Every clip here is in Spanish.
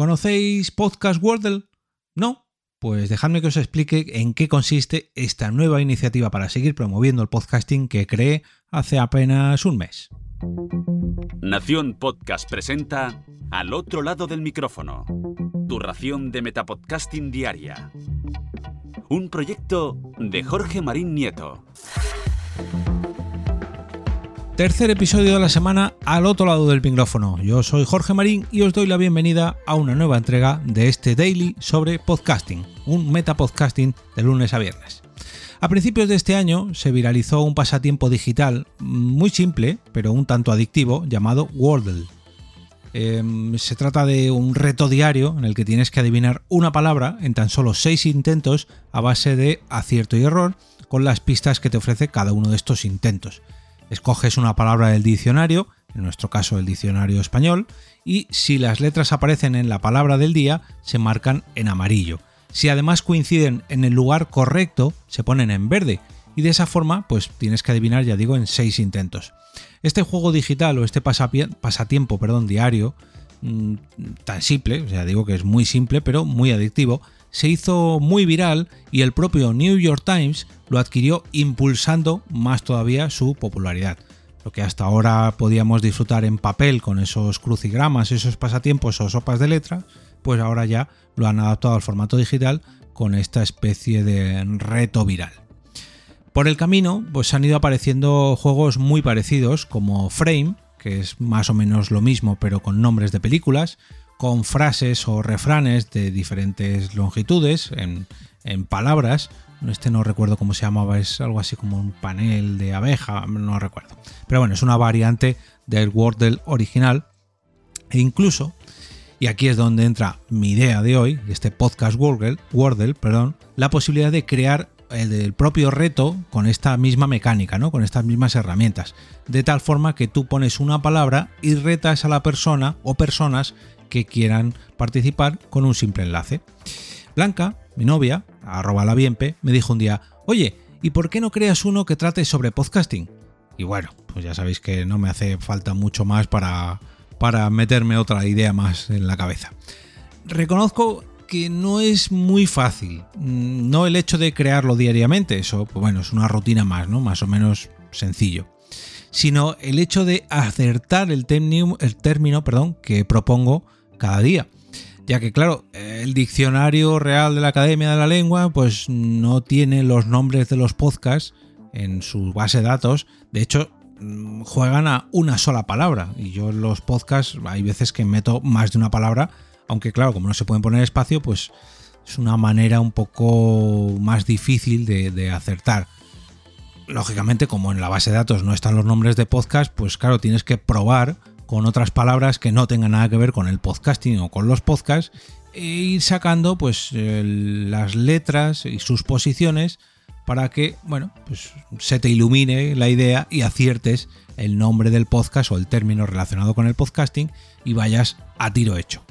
¿Conocéis Podcast Wordle? ¿No? Pues dejadme que os explique en qué consiste esta nueva iniciativa para seguir promoviendo el podcasting que creé hace apenas un mes. Nación Podcast presenta Al otro lado del micrófono, tu ración de Metapodcasting diaria. Un proyecto de Jorge Marín Nieto. Tercer episodio de la semana al otro lado del micrófono. Yo soy Jorge Marín y os doy la bienvenida a una nueva entrega de este daily sobre podcasting, un metapodcasting de lunes a viernes. A principios de este año se viralizó un pasatiempo digital muy simple, pero un tanto adictivo, llamado Wordle. Em, se trata de un reto diario en el que tienes que adivinar una palabra en tan solo seis intentos a base de acierto y error con las pistas que te ofrece cada uno de estos intentos escoges una palabra del diccionario, en nuestro caso el diccionario español, y si las letras aparecen en la palabra del día, se marcan en amarillo. Si además coinciden en el lugar correcto, se ponen en verde. Y de esa forma, pues tienes que adivinar, ya digo, en seis intentos. Este juego digital o este pasatiempo perdón, diario, mm, tan simple, o sea, digo que es muy simple, pero muy adictivo, se hizo muy viral y el propio New York Times lo adquirió impulsando más todavía su popularidad. Lo que hasta ahora podíamos disfrutar en papel con esos crucigramas, esos pasatiempos o sopas de letra, pues ahora ya lo han adaptado al formato digital con esta especie de reto viral. Por el camino, pues han ido apareciendo juegos muy parecidos como Frame, que es más o menos lo mismo pero con nombres de películas, con frases o refranes de diferentes longitudes en, palabras. Este no recuerdo cómo se llamaba, es algo así como un panel de abeja, no recuerdo. Pero bueno, es una variante del Wordle original. E incluso, y aquí es donde entra mi idea de hoy, este podcast Wordle, Wordle perdón, la posibilidad de crear el, propio reto con esta misma mecánica, ¿no? con estas mismas herramientas. De tal forma que tú pones una palabra y retas a la persona o personas que quieran participar con un simple enlace. Blanca, mi novia, arroba la bienpe, me dijo un día, oye, ¿y por qué no creas uno que trate sobre podcasting? Y bueno, pues ya sabéis que no me hace falta mucho más para, para meterme otra idea más en la cabeza. Reconozco que no es muy fácil, no el hecho de crearlo diariamente, eso, pues bueno, es una rutina más, ¿no? Más o menos sencillo sino el hecho de acertar el, término, el término perdón, que propongo cada día. Ya que, claro, el diccionario real de la Academia de la Lengua, pues no tiene los nombres de los podcasts en su base de datos. De hecho, mm, juegan a una sola palabra. Y yo en los podcasts hay veces que meto más de una palabra, aunque claro, como no se pueden poner espacio, pues es una manera un poco más difícil de, de acertar. Lógicamente, como en la base de datos no están los nombres de podcast, pues claro, tienes que probar con otras palabras que no tengan nada que ver con el podcasting o con los podcasts e ir sacando pues las letras y sus posiciones para que, bueno, pues se te ilumine la idea y aciertes el nombre del podcast o el término relacionado con el podcasting y vayas a tiro hecho.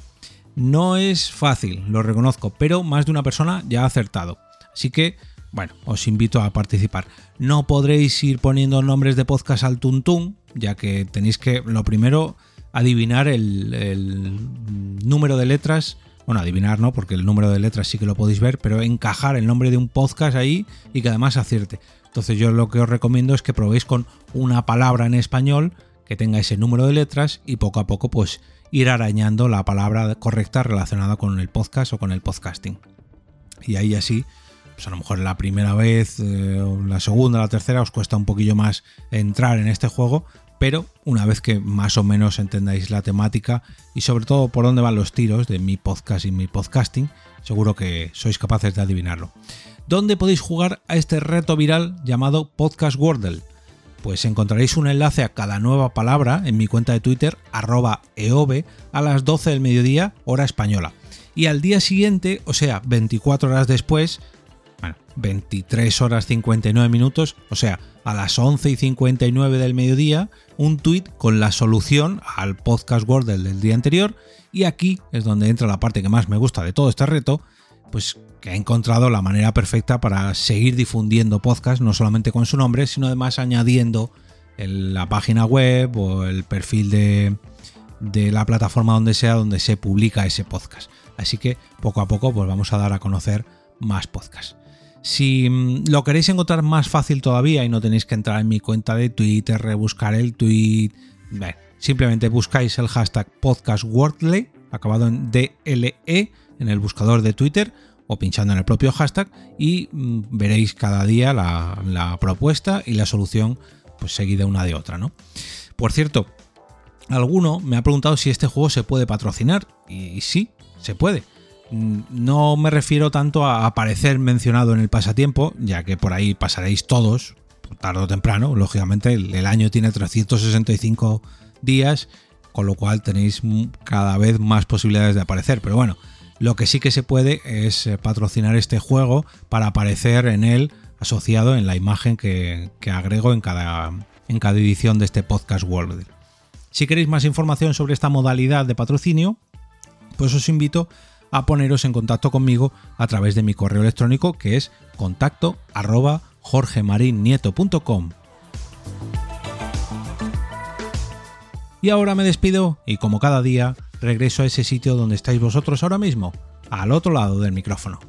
No es fácil, lo reconozco, pero más de una persona ya ha acertado. Así que bueno, os invito a participar. No podréis ir poniendo nombres de podcast al tuntún, ya que tenéis que, lo primero, adivinar el, número de letras. Bueno, adivinar no, porque el número de letras sí que lo podéis ver, pero encajar el nombre de un podcast ahí y que además acierte. Entonces yo lo que os recomiendo es que probéis con una palabra en español que tenga ese número de letras y poco a poco pues ir arañando la palabra correcta relacionada con el podcast o con el podcasting. Y ahí así pues a lo mejor la primera vez, eh, la segunda, la tercera os cuesta un poquillo más entrar en este juego, pero una vez que más o menos entendáis la temática y sobre todo por dónde van los tiros de mi podcast y mi podcasting, seguro que sois capaces de adivinarlo. ¿Dónde podéis jugar a este reto viral llamado Podcast Wordle? Pues encontraréis un enlace a cada nueva palabra en mi cuenta de Twitter, arroba eove, a las 12 del mediodía, hora española. Y al día siguiente, o sea, 24 horas después, bueno, 23 horas 59 minutos, o sea, a las 11 y 59 del mediodía, un tweet con la solución al podcast Wordle del día anterior. Y aquí es donde entra la parte que más me gusta de todo este reto, pues que ha encontrado la manera perfecta para seguir difundiendo podcast, no solamente con su nombre, sino además añadiendo la página web o el perfil de, de la plataforma donde sea donde se publica ese podcast. Así que poco a poco pues vamos a dar a conocer más podcasts. Si mm, lo queréis encontrar más fácil todavía y no tenéis que entrar en mi cuenta de Twitter, rebuscar el tweet, simplemente buscáis el hashtag podcastwordley, acabado en DLE, en el buscador de Twitter o pinchando en el propio hashtag y mm, veréis cada día la, propuesta y la solución pues seguida una de otra, ¿no? Por cierto, alguno me ha preguntado si este juego se puede patrocinar y sí, se puede. Mm, no me refiero tanto a aparecer mencionado en el pasatiempo, ya que por ahí pasaréis todos, tarde o temprano, lógicamente el, año tiene 365 días, con lo cual tenéis cada vez más posibilidades de aparecer, pero bueno, lo que sí que se puede es eh, patrocinar este juego para aparecer en él asociado en la imagen que, agrego en cada, en cada edición de este podcast World. Si queréis más información sobre esta modalidad de patrocinio, pues os invito a poneros en contacto conmigo a través de mi correo electrónico que es contacto arroba jorgemarinieto.com. Y ahora me despido y como cada día regreso a ese sitio donde estáis vosotros ahora mismo, al otro lado del micrófono.